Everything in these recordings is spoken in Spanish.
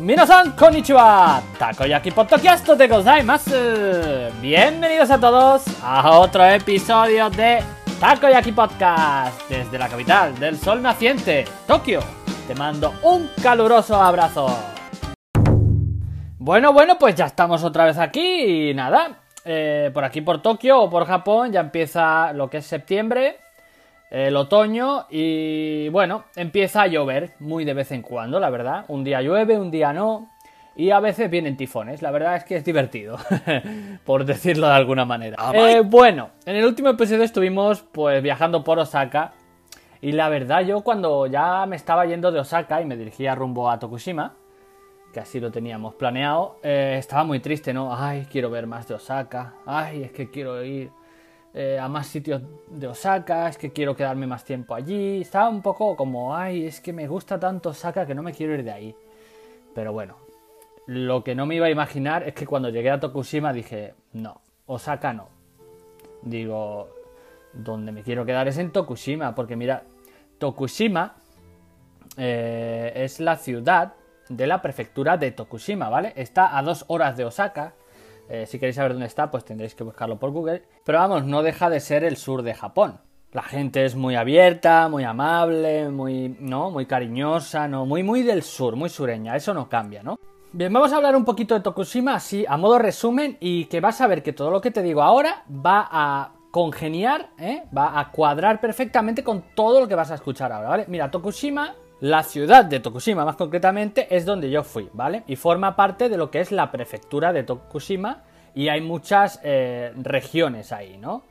Minasan konnichiwa, Takoyaki Podcast de gozaimasu. Bienvenidos a todos a otro episodio de Takoyaki Podcast desde la capital del sol naciente, Tokio. Te mando un caluroso abrazo. Bueno, bueno, pues ya estamos otra vez aquí y nada, eh, por aquí por Tokio o por Japón ya empieza lo que es septiembre el otoño y bueno, empieza a llover muy de vez en cuando, la verdad. Un día llueve, un día no. Y a veces vienen tifones, la verdad es que es divertido, por decirlo de alguna manera. Eh, bueno, en el último episodio estuvimos pues viajando por Osaka y la verdad yo cuando ya me estaba yendo de Osaka y me dirigía rumbo a Tokushima, que así lo teníamos planeado, eh, estaba muy triste, ¿no? Ay, quiero ver más de Osaka, ay, es que quiero ir eh, a más sitios de Osaka, es que quiero quedarme más tiempo allí. Estaba un poco como, ay, es que me gusta tanto Osaka que no me quiero ir de ahí. Pero bueno, lo que no me iba a imaginar es que cuando llegué a Tokushima dije, no, Osaka no. Digo, donde me quiero quedar es en Tokushima, porque mira, Tokushima eh, es la ciudad de la prefectura de Tokushima, ¿vale? Está a dos horas de Osaka, eh, si queréis saber dónde está, pues tendréis que buscarlo por Google. Pero vamos, no deja de ser el sur de Japón. La gente es muy abierta, muy amable, muy, ¿no? Muy cariñosa, ¿no? Muy, muy del sur, muy sureña. Eso no cambia, ¿no? Bien, vamos a hablar un poquito de Tokushima así a modo resumen y que vas a ver que todo lo que te digo ahora va a congeniar, ¿eh? va a cuadrar perfectamente con todo lo que vas a escuchar ahora, ¿vale? Mira, Tokushima la ciudad de Tokushima, más concretamente, es donde yo fui, ¿vale? Y forma parte de lo que es la prefectura de Tokushima y hay muchas eh, regiones ahí, ¿no?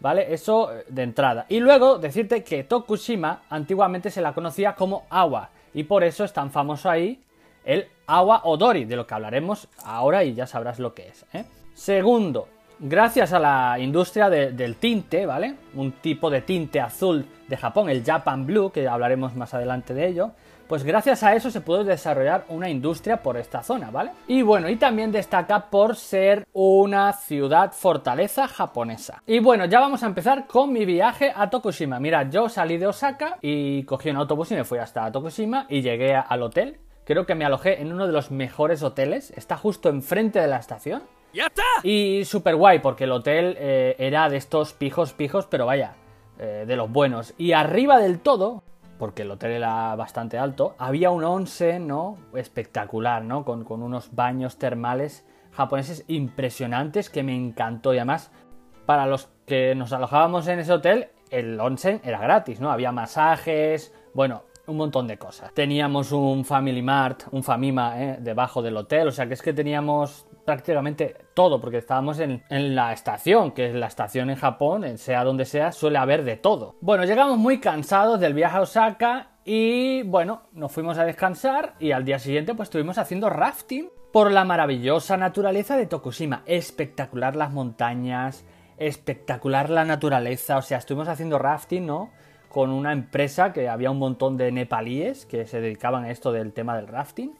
¿Vale? Eso eh, de entrada. Y luego decirte que Tokushima antiguamente se la conocía como Awa y por eso es tan famoso ahí el Awa Odori, de lo que hablaremos ahora y ya sabrás lo que es. ¿eh? Segundo, gracias a la industria del tinte, ¿vale? Un tipo de tinte azul de Japón, el Japan Blue, que hablaremos más adelante de ello, pues gracias a eso se pudo desarrollar una industria por esta zona, ¿vale? Y bueno, y también destaca por ser una ciudad fortaleza japonesa. Y bueno, ya vamos a empezar con mi viaje a Tokushima. Mira, yo salí de Osaka y cogí un autobús y me fui hasta Tokushima y llegué al hotel. Creo que me alojé en uno de los mejores hoteles, está justo enfrente de la estación. ¡Ya está! Y súper guay, porque el hotel eh, era de estos pijos, pijos, pero vaya, eh, de los buenos. Y arriba del todo, porque el hotel era bastante alto, había un onsen, ¿no? Espectacular, ¿no? Con, con unos baños termales japoneses impresionantes que me encantó. Y además, para los que nos alojábamos en ese hotel, el onsen era gratis, ¿no? Había masajes, bueno, un montón de cosas. Teníamos un Family Mart, un Famima, ¿eh? debajo del hotel, o sea que es que teníamos prácticamente todo, porque estábamos en, la estación, que es la estación en Japón, sea donde sea, suele haber de todo. Bueno, llegamos muy cansados del viaje a Osaka y bueno, nos fuimos a descansar y al día siguiente pues estuvimos haciendo rafting por la maravillosa naturaleza de Tokushima. Espectacular las montañas, espectacular la naturaleza, o sea, estuvimos haciendo rafting, ¿no? Con una empresa que había un montón de nepalíes que se dedicaban a esto del tema del rafting.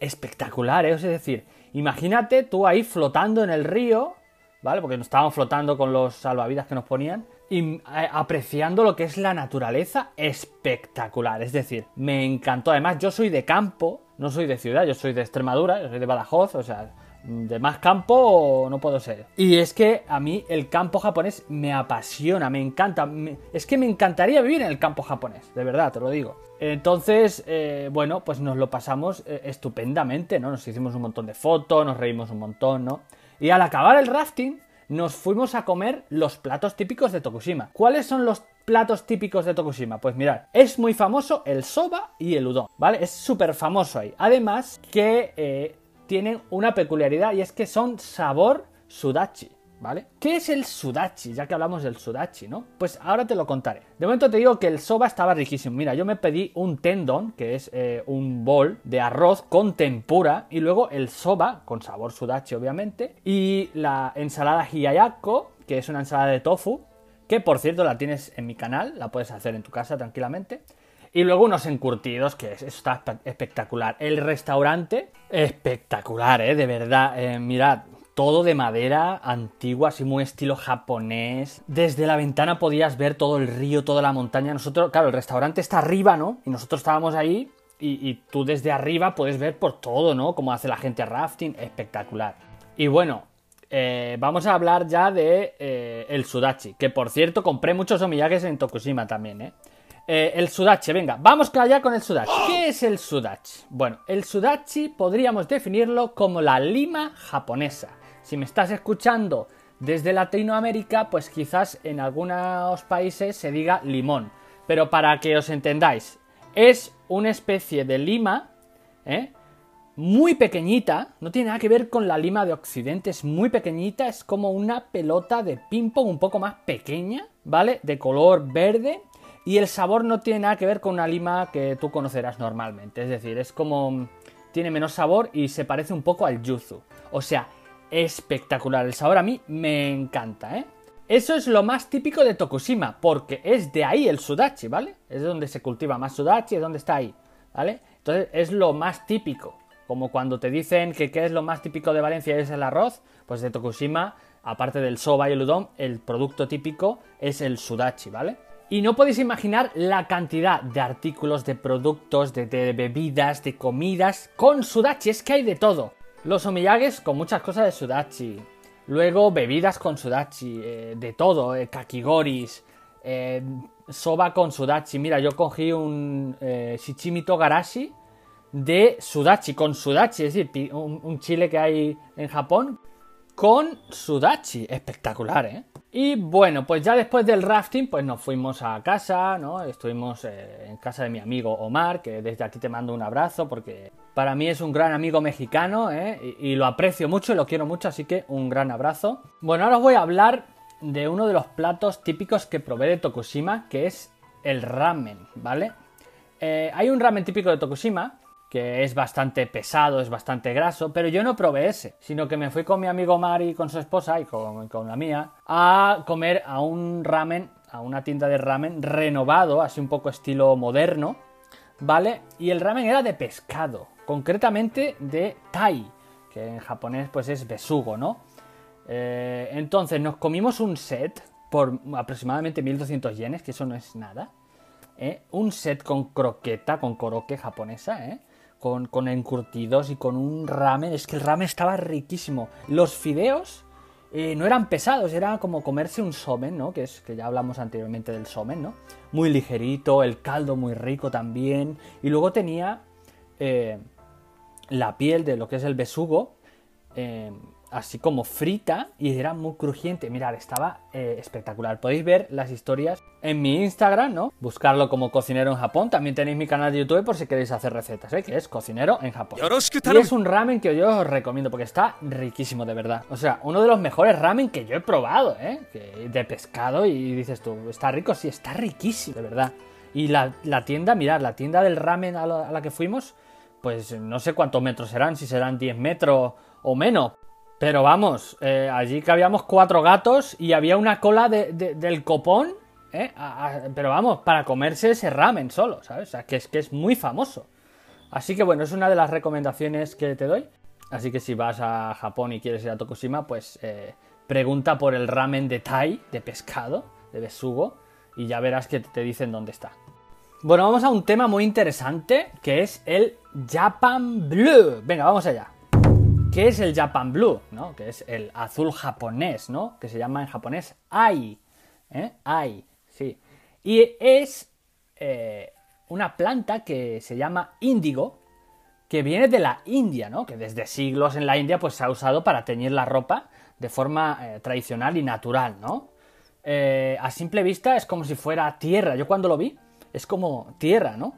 Espectacular, ¿eh? Es decir, Imagínate tú ahí flotando en el río, ¿vale? Porque nos estábamos flotando con los salvavidas que nos ponían y eh, apreciando lo que es la naturaleza espectacular. Es decir, me encantó. Además, yo soy de campo, no soy de ciudad, yo soy de Extremadura, yo soy de Badajoz, o sea, de más campo no puedo ser. Y es que a mí el campo japonés me apasiona, me encanta. es que me encantaría vivir en el campo japonés, de verdad, te lo digo. Entonces, eh, bueno, pues nos lo pasamos eh, estupendamente, ¿no? Nos hicimos un montón de fotos, nos reímos un montón, ¿no? Y al acabar el rafting, nos fuimos a comer los platos típicos de Tokushima. ¿Cuáles son los platos típicos de Tokushima? Pues mirad, es muy famoso el soba y el udon, ¿vale? Es súper famoso ahí. Además que eh, tienen una peculiaridad y es que son sabor sudachi. ¿Vale? ¿Qué es el sudachi? Ya que hablamos del sudachi, ¿no? Pues ahora te lo contaré. De momento te digo que el soba estaba riquísimo. Mira, yo me pedí un tendon, que es eh, un bol de arroz con tempura, y luego el soba, con sabor sudachi obviamente, y la ensalada hiyayako, que es una ensalada de tofu, que por cierto la tienes en mi canal, la puedes hacer en tu casa tranquilamente. Y luego unos encurtidos, que eso está espectacular. El restaurante, espectacular, ¿eh? De verdad. Eh, mirad, todo de madera antigua, así muy estilo japonés. Desde la ventana podías ver todo el río, toda la montaña. Nosotros, claro, el restaurante está arriba, ¿no? Y nosotros estábamos ahí y, tú desde arriba puedes ver por todo, ¿no? Cómo hace la gente rafting, espectacular. Y bueno, eh, vamos a hablar ya de eh, el Sudachi, que por cierto compré muchos omiyages en Tokushima también, ¿eh? ¿Eh? el Sudachi, venga, vamos allá con el Sudachi. ¿Qué es el Sudachi? Bueno, el Sudachi podríamos definirlo como la lima japonesa. Si me estás escuchando desde Latinoamérica, pues quizás en algunos países se diga limón. Pero para que os entendáis, es una especie de lima, ¿eh? muy pequeñita, no tiene nada que ver con la lima de Occidente, es muy pequeñita, es como una pelota de ping-pong un poco más pequeña, ¿vale? De color verde. Y el sabor no tiene nada que ver con una lima que tú conocerás normalmente. Es decir, es como. Tiene menos sabor y se parece un poco al yuzu. O sea, espectacular. El sabor a mí me encanta, ¿eh? Eso es lo más típico de Tokushima, porque es de ahí el sudachi, ¿vale? Es donde se cultiva más sudachi, es donde está ahí, ¿vale? Entonces es lo más típico. Como cuando te dicen que qué es lo más típico de Valencia es el arroz, pues de Tokushima, aparte del soba y el udon, el producto típico es el sudachi, ¿vale? Y no podéis imaginar la cantidad de artículos, de productos, de, bebidas, de comidas con sudachi, es que hay de todo. Los omiyages con muchas cosas de sudachi, Luego bebidas con sudachi, eh, de todo, eh, kakigoris, eh, soba con sudachi. Mira, yo cogí un shichimito garashi de sudachi, con sudachi, es decir, un, chile que hay en Japón con sudachi. Espectacular, ¿eh? Y bueno, pues ya después del rafting, pues nos fuimos a casa, ¿no? Estuvimos en casa de mi amigo Omar, que desde aquí te mando un abrazo porque para mí es un gran amigo mexicano ¿eh? y, lo aprecio mucho y lo quiero mucho, así que un gran abrazo. Bueno, ahora os voy a hablar de uno de los platos típicos que probé de Tokushima, que es el ramen, ¿vale? Eh, hay un ramen típico de Tokushima que es bastante pesado, es bastante graso, pero yo no probé ese, sino que me fui con mi amigo Mari, con su esposa y con, con la mía, a comer a un ramen, a una tienda de ramen renovado, así un poco estilo moderno, ¿vale? Y el ramen era de pescado concretamente de Tai, que en japonés pues es besugo, ¿no? Eh, entonces nos comimos un set por aproximadamente 1200 yenes, que eso no es nada. ¿eh? Un set con croqueta, con koroke japonesa, ¿eh? Con, encurtidos y con un ramen. Es que el ramen estaba riquísimo. Los fideos no eran pesados, era como comerse un somen, ¿no? Que, es, que ya hablamos anteriormente del somen, ¿no? Muy ligerito, el caldo muy rico también. Y luego tenía la piel de lo que es el besugo, eh, así como frita, y era muy crujiente. Mirad, estaba eh, espectacular. Podéis ver las historias en mi Instagram, ¿no? Buscarlo como cocinero en Japón. También tenéis mi canal de YouTube por si queréis hacer recetas, ¿eh? Que es cocinero en Japón. Y es un ramen que yo os recomiendo porque está riquísimo, de verdad. O sea, uno de los mejores ramen que yo he probado, ¿eh? de pescado y dices tú, ¿está rico? Sí, está riquísimo, de verdad. Y la, tienda, mirad, la tienda del ramen a la que fuimos pues no sé cuántos metros serán, si serán 10 metros o menos. Pero vamos, eh, allí que habíamos cuatro gatos y había una cola del copón, ¿eh? pero vamos, para comerse ese ramen solo, ¿sabes? O sea, que es, que es muy famoso. Así que bueno, es una de las recomendaciones que te doy. Así que si vas a Japón y quieres ir a Tokushima, pues eh, pregunta por el ramen de Tai, de pescado, de besugo, y ya verás que te dicen dónde está. Bueno, vamos a un tema muy interesante que es el Japan Blue. Venga, vamos allá. ¿Qué es el Japan Blue? ¿no? Que es el azul japonés, ¿no? Que se llama en japonés Ai. ¿eh? Ai, sí. Y es eh, una planta que se llama índigo, que viene de la India, ¿no? Que desde siglos en la India pues se ha usado para teñir la ropa de forma eh, tradicional y natural, ¿no? a simple vista es como si fuera tierra. Yo cuando lo vi es como tierra, ¿no?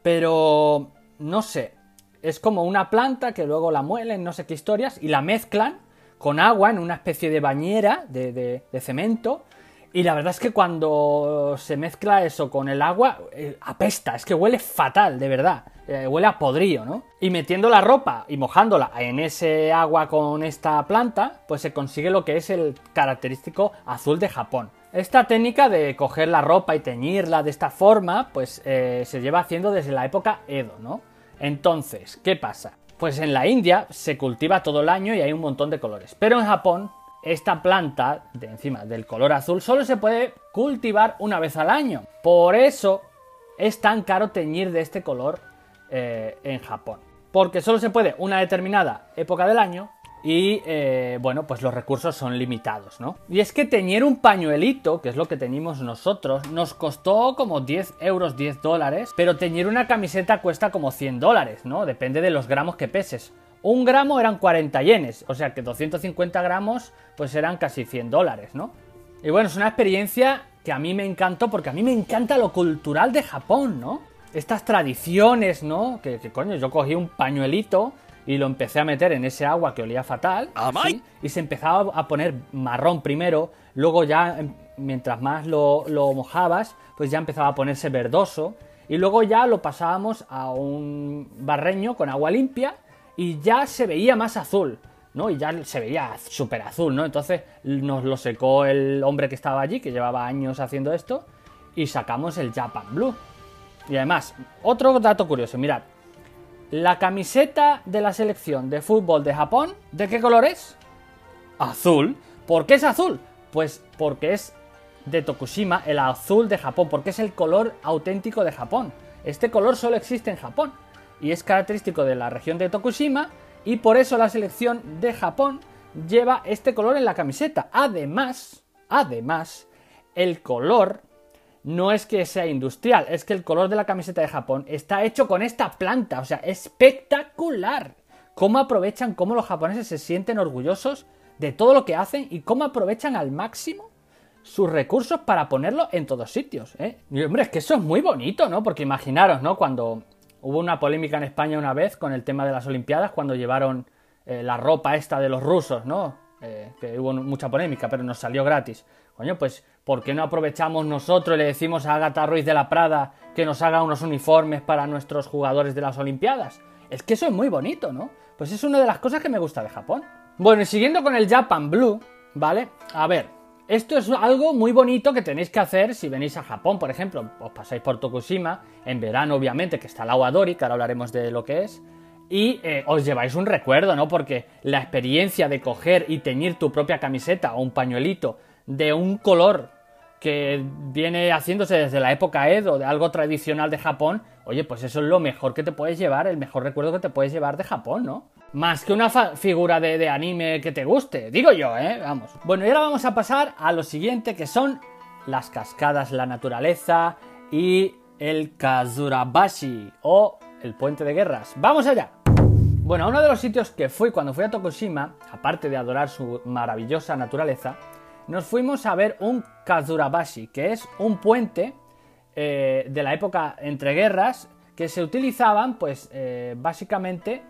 Pero, no sé, es como una planta que luego la muelen, no sé qué historias, y la mezclan con agua en una especie de bañera de, cemento. Y la verdad es que cuando se mezcla eso con el agua, eh, apesta, es que huele fatal, de verdad. Eh, huele a podrío, ¿no? Y metiendo la ropa y mojándola en ese agua con esta planta, pues se consigue lo que es el característico azul de Japón. Esta técnica de coger la ropa y teñirla de esta forma, pues eh, se lleva haciendo desde la época Edo, ¿no? Entonces, ¿qué pasa? Pues en la India se cultiva todo el año y hay un montón de colores. Pero en Japón, esta planta, de encima del color azul, solo se puede cultivar una vez al año. Por eso es tan caro teñir de este color eh, en Japón. Porque solo se puede una determinada época del año y eh, bueno, pues los recursos son limitados, ¿no? Y es que teñir un pañuelito, que es lo que teníamos nosotros, nos costó como 10 euros, 10 dólares, pero teñir una camiseta cuesta como 100 dólares, ¿no? Depende de los gramos que peses. Un gramo eran 40 yenes, o sea que 250 gramos pues eran casi 100 dólares, ¿no? Y bueno, es una experiencia que a mí me encantó porque a mí me encanta lo cultural de Japón, ¿no? Estas tradiciones, ¿no? Que, que coño, yo cogí un pañuelito y lo empecé a meter en ese agua que olía fatal. Y se empezaba a poner marrón primero, luego ya em, mientras más lo, mojabas, pues ya empezaba a ponerse verdoso. Y luego ya lo pasábamos a un barreño con agua limpia y ya se veía más azul, ¿no? Y ya se veía súper azul, ¿no? Entonces nos lo secó el hombre que estaba allí, que llevaba años haciendo esto, y sacamos el Japan Blue. Y además, otro dato curioso, mirad, la camiseta de la selección de fútbol de Japón, ¿de qué color es? Azul. ¿Por qué es azul? Pues porque es de Tokushima, el azul de Japón, porque es el color auténtico de Japón. Este color solo existe en Japón y es característico de la región de Tokushima y por eso la selección de Japón lleva este color en la camiseta. Además, además, el color no es que sea industrial, es que el color de la camiseta de Japón está hecho con esta planta, o sea, espectacular. Cómo aprovechan, cómo los japoneses se sienten orgullosos de todo lo que hacen y cómo aprovechan al máximo sus recursos para ponerlo en todos sitios, ¿eh? Y hombre, es que eso es muy bonito, ¿no? Porque imaginaros, ¿no? Cuando hubo una polémica en España una vez con el tema de las Olimpiadas, cuando llevaron eh, la ropa esta de los rusos, ¿no? Eh, que hubo mucha polémica, pero nos salió gratis. Coño, pues, ¿por qué no aprovechamos nosotros y le decimos a Agatha Ruiz de la Prada que nos haga unos uniformes para nuestros jugadores de las Olimpiadas? Es que eso es muy bonito, ¿no? Pues es una de las cosas que me gusta de Japón. Bueno, y siguiendo con el Japan Blue, ¿vale? A ver, esto es algo muy bonito que tenéis que hacer si venís a Japón, por ejemplo. Os pasáis por Tokushima, en verano obviamente, que está el agua Dori, que ahora hablaremos de lo que es. Y eh, os lleváis un recuerdo, ¿no? Porque la experiencia de coger y teñir tu propia camiseta o un pañuelito de un color que viene haciéndose desde la época Edo, de algo tradicional de Japón, oye, pues eso es lo mejor que te puedes llevar, el mejor recuerdo que te puedes llevar de Japón, ¿no? Más que una figura de, anime que te guste, digo yo, ¿eh? Vamos. Bueno, y ahora vamos a pasar a lo siguiente, que son las cascadas, la naturaleza y el Kazurabashi, o el puente de guerras. ¡Vamos allá! Bueno, uno de los sitios que fui cuando fui a Tokushima, aparte de adorar su maravillosa naturaleza, nos fuimos a ver un Kazurabashi, que es un puente eh, de la época entre guerras que se utilizaban, pues, eh, básicamente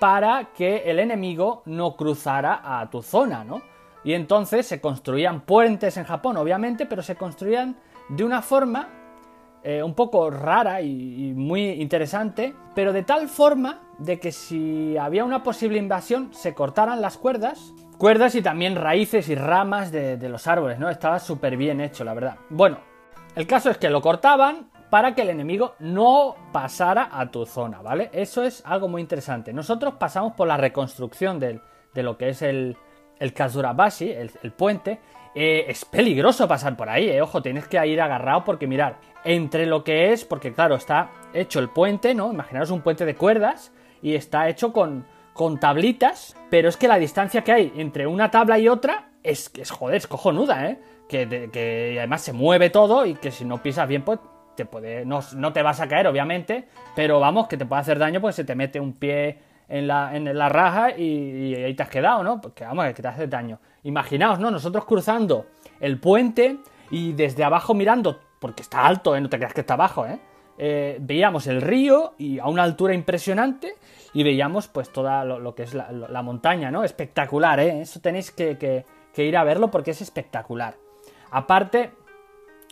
para que el enemigo no cruzara a tu zona, ¿no? Y entonces se construían puentes en Japón, obviamente, pero se construían de una forma eh, un poco rara y, muy interesante, pero de tal forma de que si había una posible invasión se cortaran las cuerdas cuerdas y también raíces y ramas de, los árboles, ¿no? Estaba súper bien hecho, la verdad. Bueno, el caso es que lo cortaban para que el enemigo no pasara a tu zona, ¿vale? Eso es algo muy interesante. Nosotros pasamos por la reconstrucción de lo que es el, el Kazurabashi, el, puente. Eh, es peligroso pasar por ahí, eh. ojo, tienes que ir agarrado porque mirar, entre lo que es, porque claro, está hecho el puente, ¿no? Imaginaros un puente de cuerdas y está hecho con, con tablitas, pero es que la distancia que hay entre una tabla y otra es, es joder, es cojonuda, ¿eh? Que, que además se mueve todo y que si no pisas bien, pues te puede, no, te vas a caer, obviamente, pero vamos, que te puede hacer daño, pues se te mete un pie en la, en la raja y, ahí te has quedado, ¿no? Porque vamos, que te hace daño. Imaginaos, ¿no? Nosotros cruzando el puente y desde abajo mirando, porque está alto, ¿eh? No te creas que está abajo, ¿eh? Eh veíamos el río y a una altura impresionante y veíamos pues toda lo, que es la, montaña, ¿no? Espectacular, ¿eh? Eso tenéis que, ir a verlo porque es espectacular. Aparte,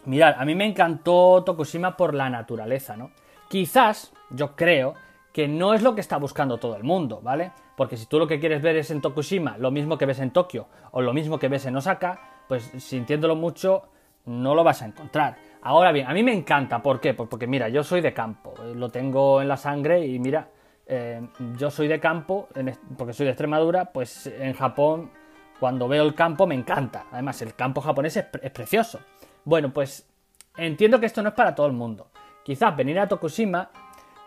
mirad, a mí me encantó Tokushima por la naturaleza, ¿no? Quizás, yo creo, que no es lo que está buscando todo el mundo, ¿vale? Porque si tú lo que quieres ver es en Tokushima lo mismo que ves en Tokio o lo mismo que ves en Osaka, pues sintiéndolo mucho no lo vas a encontrar. Ahora bien, a mí me encanta, ¿por qué? Pues porque mira, yo soy de campo, lo tengo en la sangre y mira, eh, yo soy de campo, porque soy de Extremadura, pues en Japón, cuando veo el campo me encanta. Además, el campo japonés es, precioso. Bueno, pues entiendo que esto no es para todo el mundo. Quizás venir a Tokushima,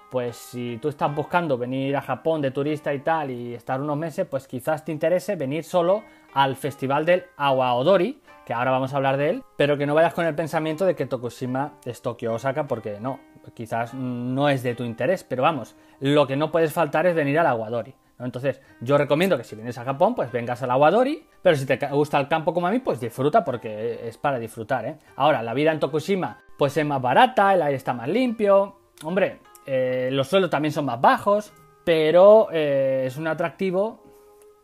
pues si tú estás buscando venir a Japón de turista y tal y estar unos meses, pues quizás te interese venir solo al festival del Awaodori, que ahora vamos a hablar de él, pero que no vayas con el pensamiento de que Tokushima es Tokio Osaka, porque no, quizás no es de tu interés, pero vamos, lo que no puedes faltar es venir al Awadori. Entonces, yo recomiendo que si vienes a Japón, pues vengas al Awadori, pero si te gusta el campo como a mí, pues disfruta porque es para disfrutar, ¿eh? Ahora, la vida en Tokushima, pues es más barata, el aire está más limpio, hombre, eh, los sueldos también son más bajos, pero eh, es un atractivo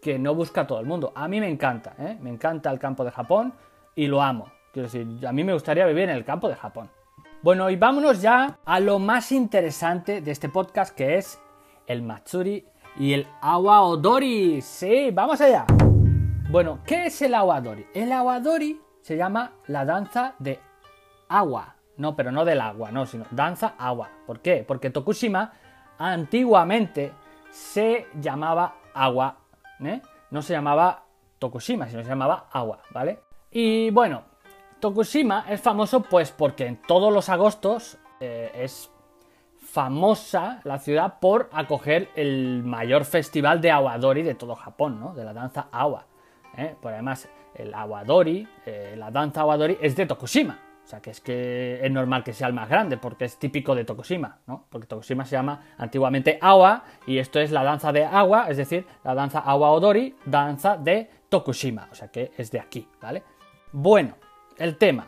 que no busca todo el mundo. A mí me encanta, ¿eh? me encanta el campo de Japón y lo amo. Quiero decir, a mí me gustaría vivir en el campo de Japón. Bueno, y vámonos ya a lo más interesante de este podcast, que es el Matsuri y el Awaodori. Sí, vamos allá. Bueno, ¿qué es el Awadori? El Awadori se llama la danza de agua. No, pero no del agua, no, sino danza agua. ¿Por qué? Porque Tokushima antiguamente se llamaba agua, ¿eh? No se llamaba Tokushima, sino se llamaba agua, ¿vale? Y bueno, Tokushima es famoso pues porque en todos los agostos eh, es famosa la ciudad por acoger el mayor festival de awadori de todo Japón, ¿no? De la danza awa. ¿eh? Por además, el awadori, eh, la danza awadori es de Tokushima. O sea, que es que es normal que sea el más grande, porque es típico de Tokushima, ¿no? Porque Tokushima se llama antiguamente Awa, y esto es la danza de agua, es decir, la danza Awa Odori, danza de Tokushima, o sea que es de aquí, ¿vale? Bueno, el tema.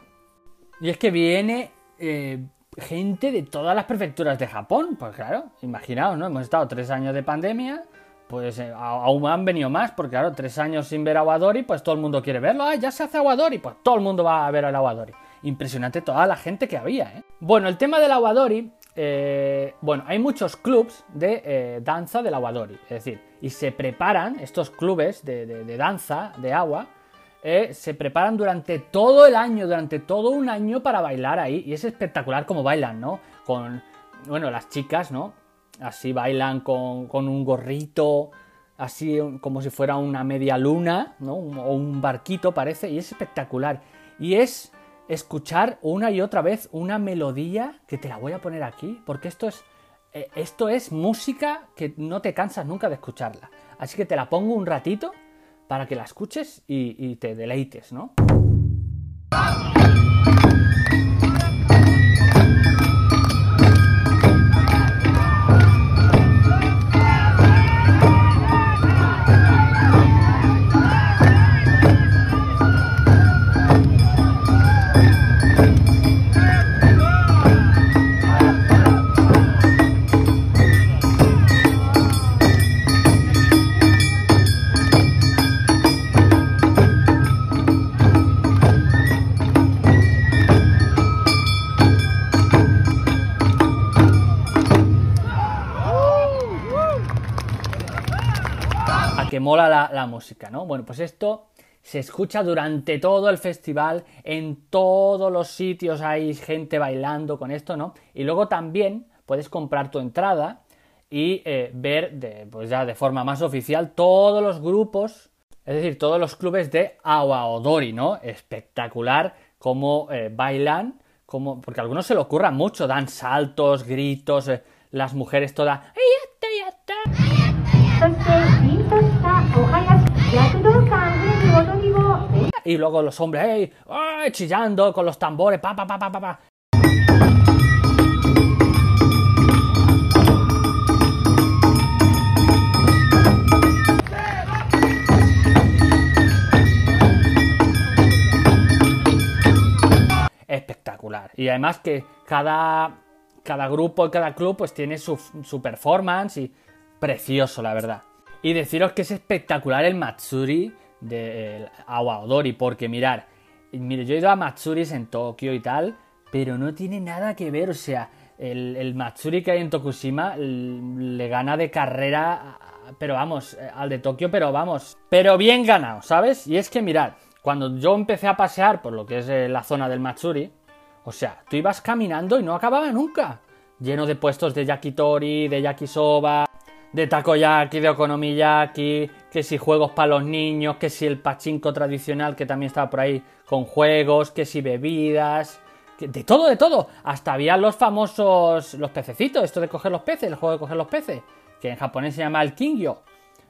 Y es que viene eh, gente de todas las prefecturas de Japón, pues claro, imaginaos, ¿no? Hemos estado tres años de pandemia, pues eh, aún han venido más, porque claro, tres años sin ver Aguadori, pues todo el mundo quiere verlo, ¡ah, ya se hace Aguadori! Pues todo el mundo va a ver al Aguadori impresionante toda la gente que había. ¿eh? Bueno, el tema del aguadori, eh, bueno, hay muchos clubs de eh, danza del aguadori, es decir, y se preparan, estos clubes de, danza, de agua, se preparan durante todo el año, durante todo un año para bailar ahí, y es espectacular como bailan, ¿no? Con, bueno, las chicas, ¿no? Así bailan con, con un gorrito, así como si fuera una media luna, ¿no? O un barquito parece, y es espectacular. Y es escuchar una y otra vez una melodía que te la voy a poner aquí, porque esto es, eh, esto es música que no te cansas nunca de escucharla. Así que te la pongo un ratito para que la escuches y, y te deleites, ¿no? La, música, ¿no? Bueno, pues esto se escucha durante todo el festival, en todos los sitios hay gente bailando con esto, ¿no? Y luego también puedes comprar tu entrada y eh, ver, pues ya de forma más oficial, todos los grupos, es decir, todos los clubes de Awaodori, ¿no? Espectacular cómo eh, bailan, como, porque a algunos se le ocurran mucho, dan saltos, gritos, eh, las mujeres todas... Y luego los hombres, ¡ey! chillando con los tambores, pa, pa, pa, pa, pa, Espectacular. Y además que cada, cada grupo y cada club pues tiene su, su performance y precioso, la verdad. Y deciros que es espectacular el Matsuri de Awaodori, porque mirar, mire, yo he ido a Matsuris en Tokio y tal, pero no tiene nada que ver, o sea, el, Matsuri que hay en Tokushima le gana de carrera, pero vamos, eh, al de Tokio, pero vamos, pero bien ganado, ¿sabes? Y es que mirad, cuando yo empecé a pasear por lo que es eh, la zona del Matsuri, o sea, tú ibas caminando y no acababa nunca, lleno de puestos de yakitori, de yakisoba, de takoyaki, de okonomiyaki, que si juegos para los niños, que si el pachinko tradicional que también estaba por ahí con juegos, que si bebidas, de todo, de todo. Hasta había los famosos, los pececitos, esto de coger los peces, el juego de coger los peces, que en japonés se llama el Kingyo.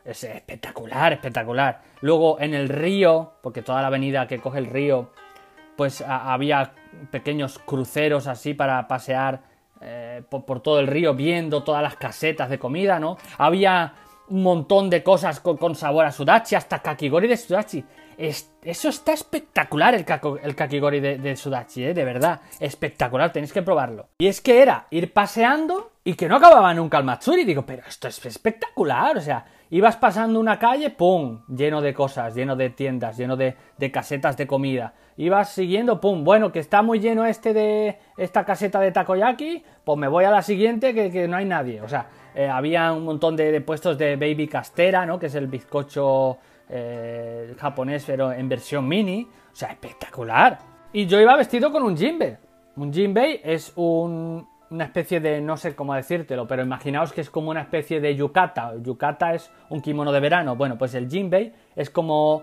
Es espectacular, espectacular. Luego en el río, porque toda la avenida que coge el río, pues había pequeños cruceros así para pasear eh, por, todo el río viendo todas las casetas de comida, ¿no? Había un montón de cosas con, sabor a sudachi, hasta kakigori de sudachi. eso está espectacular el, el kakigori de, de sudachi, ¿eh? De verdad, espectacular, tenéis que probarlo. Y es que era ir paseando y que no acababa nunca el Matsuri. Digo, pero esto es espectacular, o sea, ibas pasando una calle, ¡pum! Lleno de cosas, lleno de tiendas, lleno de, casetas de comida. Ibas siguiendo, ¡pum! Bueno, que está muy lleno este de esta caseta de takoyaki, pues me voy a la siguiente que, no hay nadie. O sea, eh, había un montón de, puestos de baby castera, ¿no? Que es el bizcocho eh, japonés, pero en versión mini. O sea, espectacular. Y yo iba vestido con un jinbei. Un jinbei es un, una especie de, no sé cómo decírtelo, pero imaginaos que es como una especie de yukata. Yukata es un kimono de verano. Bueno, pues el jinbei es como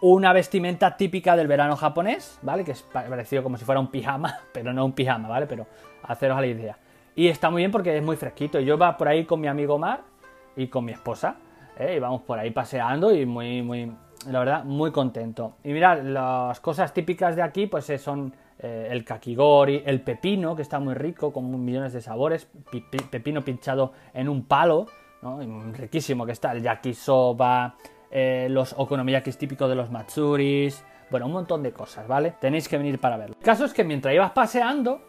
una vestimenta típica del verano japonés, ¿vale? Que es parecido como si fuera un pijama, pero no un pijama, ¿vale? Pero haceros la idea. Y está muy bien porque es muy fresquito. Yo iba por ahí con mi amigo Mar y con mi esposa. ¿eh? Y vamos por ahí paseando y muy, muy, la verdad, muy contento. Y mirad, las cosas típicas de aquí, pues eh, son eh, el kakigori, el pepino, que está muy rico, con millones de sabores. pepino pinchado en un palo, ¿no? riquísimo que está. El yakisoba, los okonomiyakis típicos de los matsuris. Bueno, un montón de cosas, ¿vale? Tenéis que venir para verlo. El caso es que mientras ibas paseando,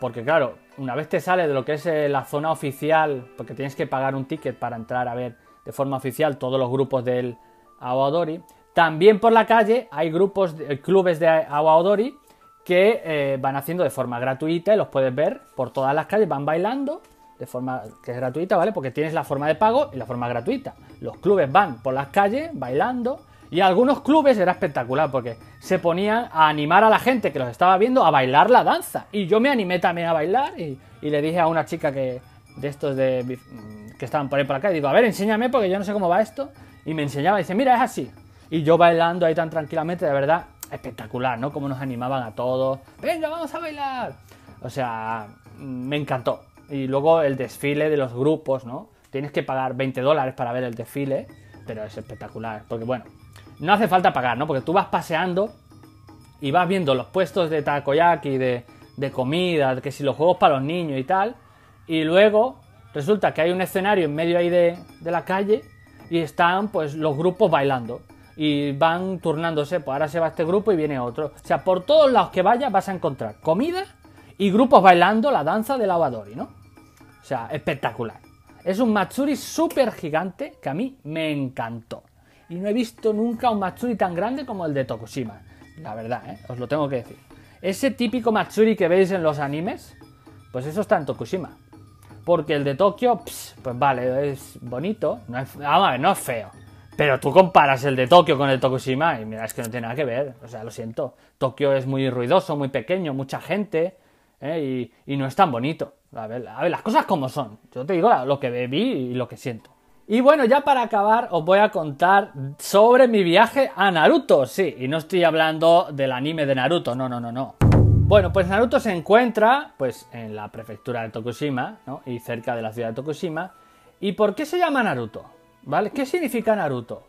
porque claro, una vez te sale de lo que es eh, la zona oficial, porque tienes que pagar un ticket para entrar a ver de forma oficial todos los grupos del Awadori, también por la calle hay grupos, de, clubes de Awadori que eh, van haciendo de forma gratuita y los puedes ver por todas las calles, van bailando de forma que es gratuita, ¿vale? Porque tienes la forma de pago y la forma gratuita. Los clubes van por las calles bailando y algunos clubes era espectacular porque se ponían a animar a la gente que los estaba viendo a bailar la danza. Y yo me animé también a bailar y, le dije a una chica que de estos de que estaban por ahí por acá, digo, a ver, enséñame porque yo no sé cómo va esto. Y me enseñaba dice, mira, es así. Y yo bailando ahí tan tranquilamente, de verdad, espectacular, ¿no? Como nos animaban a todos. Venga, vamos a bailar. O sea, me encantó. Y luego el desfile de los grupos, ¿no? Tienes que pagar 20 dólares para ver el desfile, pero es espectacular. Porque bueno, no hace falta pagar, ¿no? Porque tú vas paseando y vas viendo los puestos de takoyaki, de, de comida, que si los juegos para los niños y tal, y luego resulta que hay un escenario en medio ahí de, de la calle y están pues los grupos bailando y van turnándose, pues ahora se va este grupo y viene otro. O sea, por todos lados que vayas vas a encontrar comida y grupos bailando la danza del awadori, ¿no? O sea, espectacular. Es un Matsuri súper gigante que a mí me encantó y no he visto nunca un Matsuri tan grande como el de Tokushima. La verdad, ¿eh? os lo tengo que decir. Ese típico Matsuri que veis en los animes, pues eso está en Tokushima. Porque el de Tokio, pues vale, es bonito, a ver, no es feo. Pero tú comparas el de Tokio con el Tokushima y mira, es que no tiene nada que ver. O sea, lo siento. Tokio es muy ruidoso, muy pequeño, mucha gente ¿eh? y, no es tan bonito. A ver, las cosas como son. Yo te digo lo que vi y lo que siento. Y bueno, ya para acabar os voy a contar sobre mi viaje a Naruto. Sí, y no estoy hablando del anime de Naruto, no, no, no, no. Bueno, pues Naruto se encuentra pues en la prefectura de Tokushima, ¿no? Y cerca de la ciudad de Tokushima. ¿Y por qué se llama Naruto? ¿Vale? ¿Qué significa Naruto?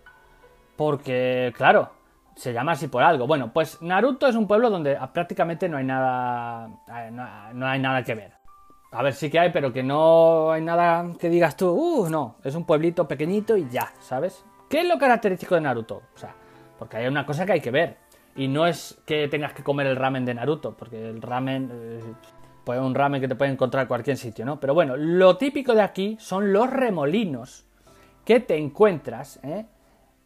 Porque, claro, se llama así por algo. Bueno, pues Naruto es un pueblo donde prácticamente no hay nada eh, no hay nada que ver. A ver, sí que hay, pero que no hay nada que digas tú, uh, no, es un pueblito pequeñito y ya, ¿sabes? ¿Qué es lo característico de Naruto? O sea, porque hay una cosa que hay que ver. Y no es que tengas que comer el ramen de Naruto, porque el ramen, eh, pues un ramen que te puede encontrar en cualquier sitio, ¿no? Pero bueno, lo típico de aquí son los remolinos que te encuentras ¿eh?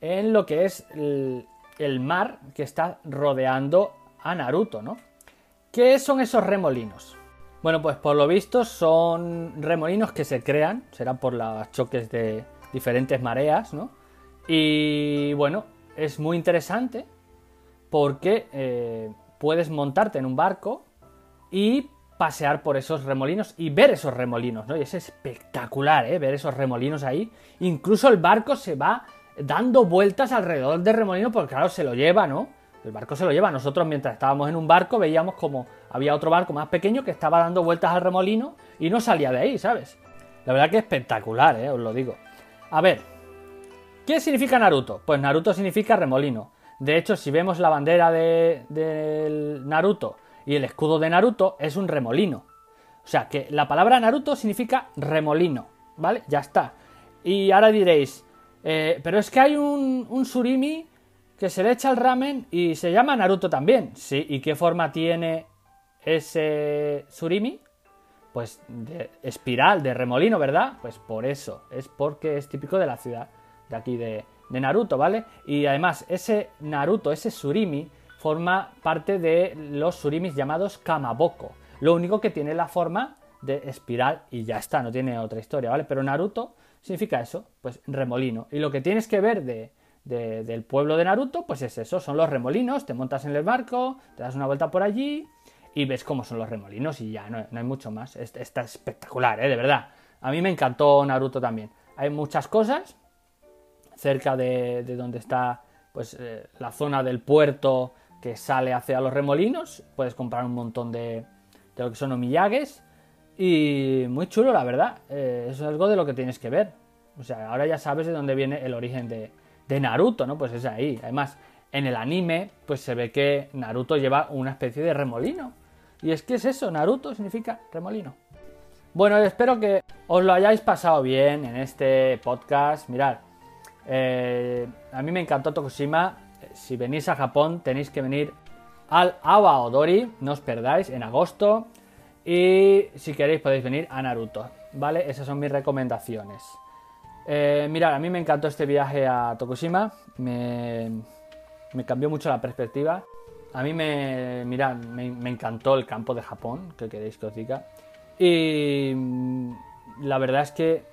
en lo que es el mar que está rodeando a Naruto, ¿no? ¿Qué son esos remolinos? Bueno, pues por lo visto son remolinos que se crean, serán por los choques de diferentes mareas, ¿no? Y bueno, es muy interesante porque eh, puedes montarte en un barco y pasear por esos remolinos y ver esos remolinos, ¿no? Y es espectacular, ¿eh? Ver esos remolinos ahí. Incluso el barco se va dando vueltas alrededor del remolino porque claro, se lo lleva, ¿no? El barco se lo lleva. Nosotros mientras estábamos en un barco veíamos como había otro barco más pequeño que estaba dando vueltas al remolino y no salía de ahí, ¿sabes? La verdad que espectacular, ¿eh? os lo digo. A ver, ¿qué significa Naruto? Pues Naruto significa remolino. De hecho, si vemos la bandera de, del Naruto y el escudo de Naruto, es un remolino. O sea, que la palabra Naruto significa remolino, ¿vale? Ya está. Y ahora diréis, eh, pero es que hay un, surimi que se le echa el ramen y se llama Naruto también. Sí, ¿y qué forma tiene ese surimi? Pues de espiral, de remolino, ¿verdad? Pues por eso, es porque es típico de la ciudad de aquí de Naruto, ¿vale? Y además, ese Naruto, ese surimi, forma parte de los surimis llamados Kamaboko. Lo único que tiene la forma de espiral y ya está, no tiene otra historia, ¿vale? Pero Naruto significa eso, pues remolino. Y lo que tienes que ver de, del pueblo de Naruto, pues es eso, son los remolinos, te montas en el barco, te das una vuelta por allí y ves cómo son los remolinos y ya, no, hay mucho más. Está espectacular, ¿eh? De verdad. A mí me encantó Naruto también. Hay muchas cosas cerca de, donde está pues eh, la zona del puerto que sale hacia los remolinos. Puedes comprar un montón de, de lo que son omillagues. Y muy chulo, la verdad. Eh, eso es algo de lo que tienes que ver. O sea, ahora ya sabes de dónde viene el origen de, de Naruto, ¿no? Pues es ahí. Además, en el anime, pues se ve que Naruto lleva una especie de remolino. Y es que es eso, Naruto significa remolino. Bueno, espero que os lo hayáis pasado bien en este podcast. Mirad, eh, a mí me encantó Tokushima. Si venís a Japón, tenéis que venir al Awa Odori, no os perdáis, en agosto. Y si queréis podéis venir a Naruto, ¿vale? Esas son mis recomendaciones. Eh, mirad, a mí me encantó este viaje a Tokushima, me, cambió mucho la perspectiva. A mí me, mirad, me, encantó el campo de Japón, que queréis que os diga. Y mm, la verdad es que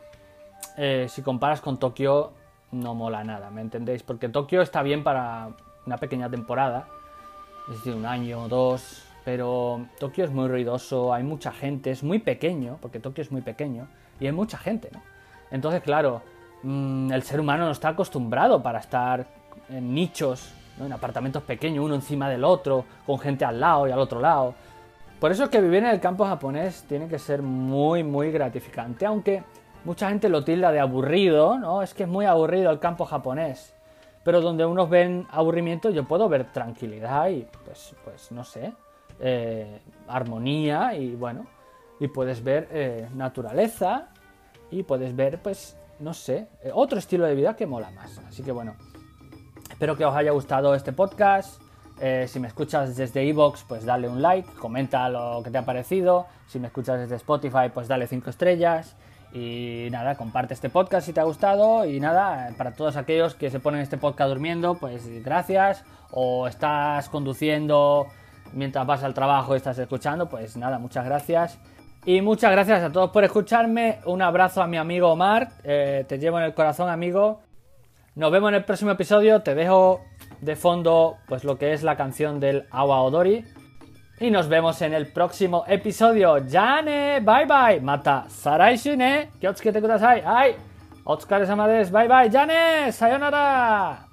eh, si comparas con Tokio, no mola nada, ¿me entendéis? Porque Tokio está bien para una pequeña temporada, es decir, un año o dos, pero Tokio es muy ruidoso, hay mucha gente, es muy pequeño, porque Tokio es muy pequeño, y hay mucha gente, ¿no? Entonces, claro, mm, el ser humano no está acostumbrado para estar en nichos, en apartamentos pequeños, uno encima del otro, con gente al lado y al otro lado. Por eso es que vivir en el campo japonés tiene que ser muy, muy gratificante, aunque mucha gente lo tilda de aburrido, ¿no? Es que es muy aburrido el campo japonés. Pero donde unos ven aburrimiento, yo puedo ver tranquilidad y, pues, pues no sé, eh, armonía y bueno, y puedes ver eh, naturaleza y puedes ver, pues, no sé, eh, otro estilo de vida que mola más. Así que bueno, espero que os haya gustado este podcast. si me escuchas desde Evox, pues dale un like, comenta lo que te ha parecido. Si me escuchas desde Spotify, pues dale 5 estrellas. Y nada, comparte este podcast si te ha gustado. Y nada, para todos aquellos que se ponen este podcast durmiendo, pues gracias. O estás conduciendo mientras vas al trabajo y estás escuchando, pues nada, muchas gracias. Y muchas gracias a todos por escucharme. Un abrazo a mi amigo Omar. Eh, te llevo en el corazón, amigo. Nos vemos en el próximo episodio. Te dejo de fondo pues lo que es la canción del Awa Odori. Y nos vemos en el próximo episodio. ¡Jane! Bye bye. Mata saraishu ne. Kyotsukete kudasai. Ai. Otsukare sama desu. Bye bye. ¡Jane! Sayonara.